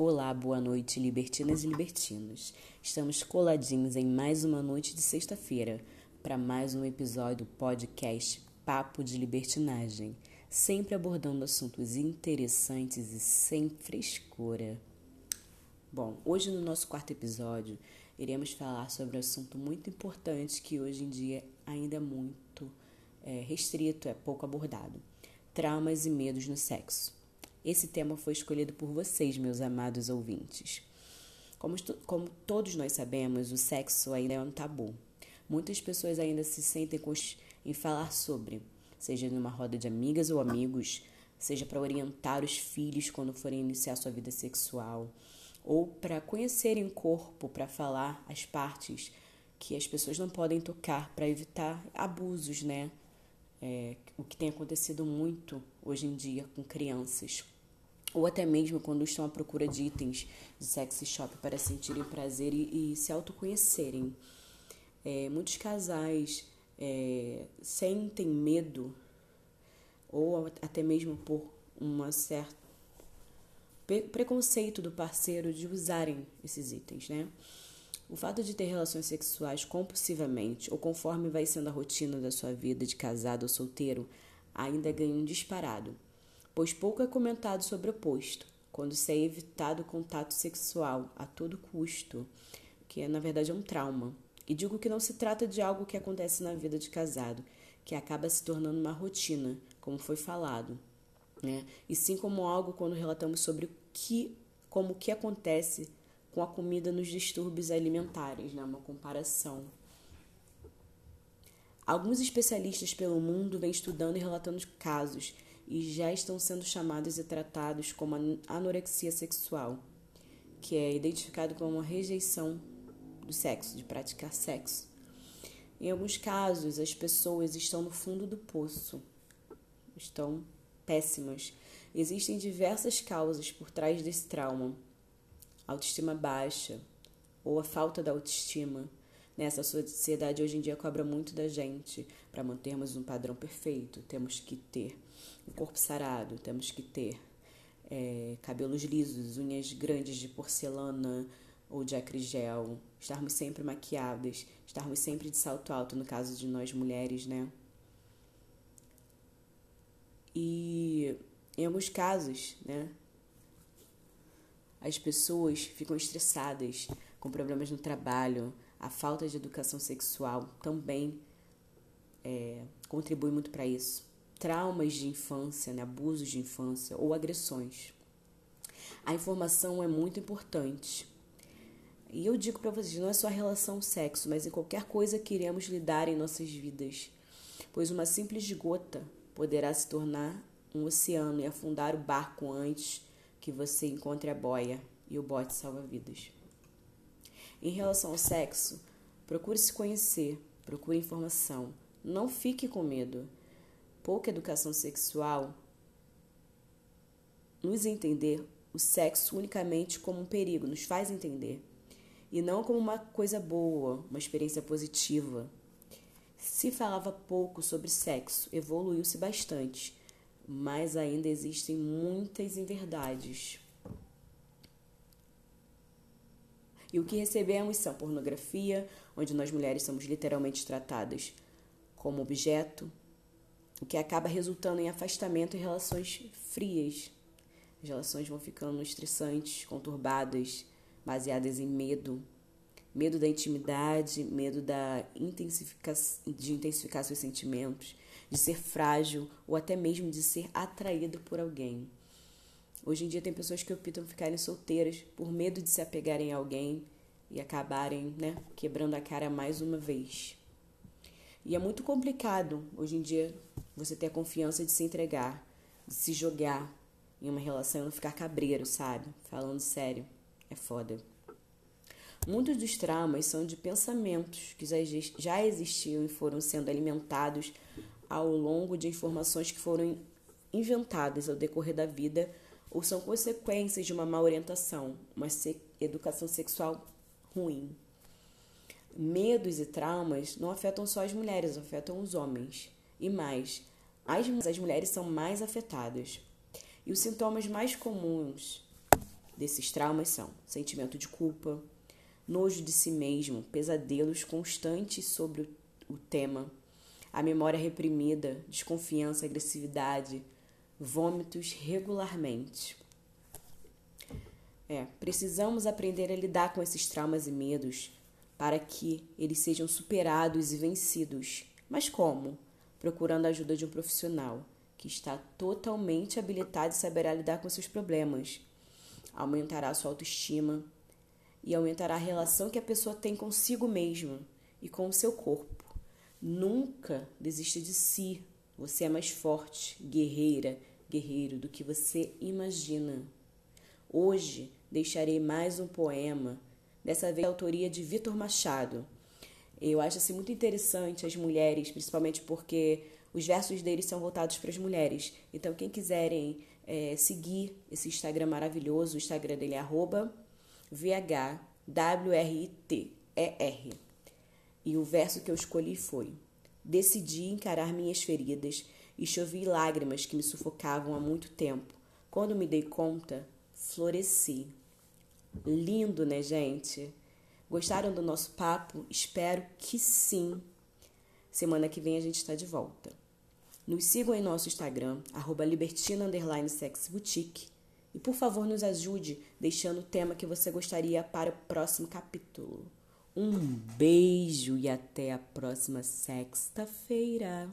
Olá, boa noite, libertinas e libertinos. Estamos coladinhos em mais uma noite de sexta-feira para mais um episódio do podcast Papo de Libertinagem, sempre abordando assuntos interessantes e sem frescura. Bom, hoje no nosso quarto episódio iremos falar sobre um assunto muito importante que hoje em dia ainda é muito é, restrito, é pouco abordado: traumas e medos no sexo. Esse tema foi escolhido por vocês, meus amados ouvintes. Como, como todos nós sabemos, o sexo ainda é um tabu. Muitas pessoas ainda se sentem em falar sobre, seja numa roda de amigas ou amigos, seja para orientar os filhos quando forem iniciar sua vida sexual, ou para conhecerem o corpo, para falar as partes que as pessoas não podem tocar, para evitar abusos, né? É, o que tem acontecido muito hoje em dia com crianças, ou até mesmo quando estão à procura de itens de sexy shop para sentirem prazer e, e se autoconhecerem. É, muitos casais é, sentem medo, ou até mesmo por uma certa preconceito do parceiro de usarem esses itens, né? O fato de ter relações sexuais compulsivamente ou conforme vai sendo a rotina da sua vida de casado ou solteiro ainda ganha um disparado, pois pouco é comentado sobre o oposto, quando se é evitado o contato sexual a todo custo, que é, na verdade é um trauma. E digo que não se trata de algo que acontece na vida de casado, que acaba se tornando uma rotina, como foi falado, né? E sim como algo quando relatamos sobre o que, como que acontece com a comida nos distúrbios alimentares, né? uma comparação. Alguns especialistas pelo mundo vêm estudando e relatando casos e já estão sendo chamados e tratados como anorexia sexual, que é identificado como uma rejeição do sexo, de praticar sexo. Em alguns casos, as pessoas estão no fundo do poço, estão péssimas. Existem diversas causas por trás desse trauma autoestima baixa ou a falta da autoestima. Nessa sociedade hoje em dia cobra muito da gente para mantermos um padrão perfeito. Temos que ter um corpo sarado, temos que ter é, cabelos lisos, unhas grandes de porcelana ou de acrigel, estarmos sempre maquiadas, estarmos sempre de salto alto, no caso de nós mulheres, né? E em alguns casos, né, as pessoas ficam estressadas com problemas no trabalho, a falta de educação sexual também é, contribui muito para isso. Traumas de infância, né, abusos de infância ou agressões. A informação é muito importante. E eu digo para vocês, não é só a relação sexo, mas em qualquer coisa que iremos lidar em nossas vidas. Pois uma simples gota poderá se tornar um oceano e afundar o barco antes que você encontre a boia e o bote salva-vidas. Em relação ao sexo, procure se conhecer, procure informação. Não fique com medo. Pouca educação sexual nos entender o sexo unicamente como um perigo, nos faz entender. E não como uma coisa boa, uma experiência positiva. Se falava pouco sobre sexo, evoluiu-se bastante mas ainda existem muitas inverdades. E o que recebemos são pornografia, onde nós mulheres somos literalmente tratadas como objeto, o que acaba resultando em afastamento e relações frias. As relações vão ficando estressantes, conturbadas, baseadas em medo. Medo da intimidade, medo da de intensificar seus sentimentos, de ser frágil ou até mesmo de ser atraído por alguém. Hoje em dia tem pessoas que optam ficarem solteiras por medo de se apegarem a alguém e acabarem, né, quebrando a cara mais uma vez. E é muito complicado hoje em dia você ter a confiança de se entregar, de se jogar em uma relação e não ficar cabreiro, sabe? Falando sério, é foda. Muitos dos traumas são de pensamentos que já existiam e foram sendo alimentados ao longo de informações que foram inventadas ao decorrer da vida ou são consequências de uma má orientação, uma educação sexual ruim. Medos e traumas não afetam só as mulheres, afetam os homens. E mais, as, as mulheres são mais afetadas. E os sintomas mais comuns desses traumas são sentimento de culpa, nojo de si mesmo, pesadelos constantes sobre o tema, a memória reprimida, desconfiança, agressividade, vômitos regularmente. É, precisamos aprender a lidar com esses traumas e medos para que eles sejam superados e vencidos. Mas como? Procurando a ajuda de um profissional que está totalmente habilitado e saberá lidar com seus problemas. Aumentará sua autoestima e aumentará a relação que a pessoa tem consigo mesma e com o seu corpo. Nunca desista de si. Você é mais forte, guerreira, guerreiro do que você imagina. Hoje deixarei mais um poema, dessa vez a autoria de Vitor Machado. Eu acho assim muito interessante as mulheres, principalmente porque os versos dele são voltados para as mulheres. Então, quem quiserem é, seguir esse Instagram maravilhoso, o Instagram dele é VHWRITER. E o verso que eu escolhi foi: Decidi encarar minhas feridas e chovi lágrimas que me sufocavam há muito tempo. Quando me dei conta, floresci. Lindo, né, gente? Gostaram do nosso papo? Espero que sim. Semana que vem a gente está de volta. Nos sigam em nosso Instagram, arroba libertina. E por favor nos ajude deixando o tema que você gostaria para o próximo capítulo. Um beijo e até a próxima sexta-feira.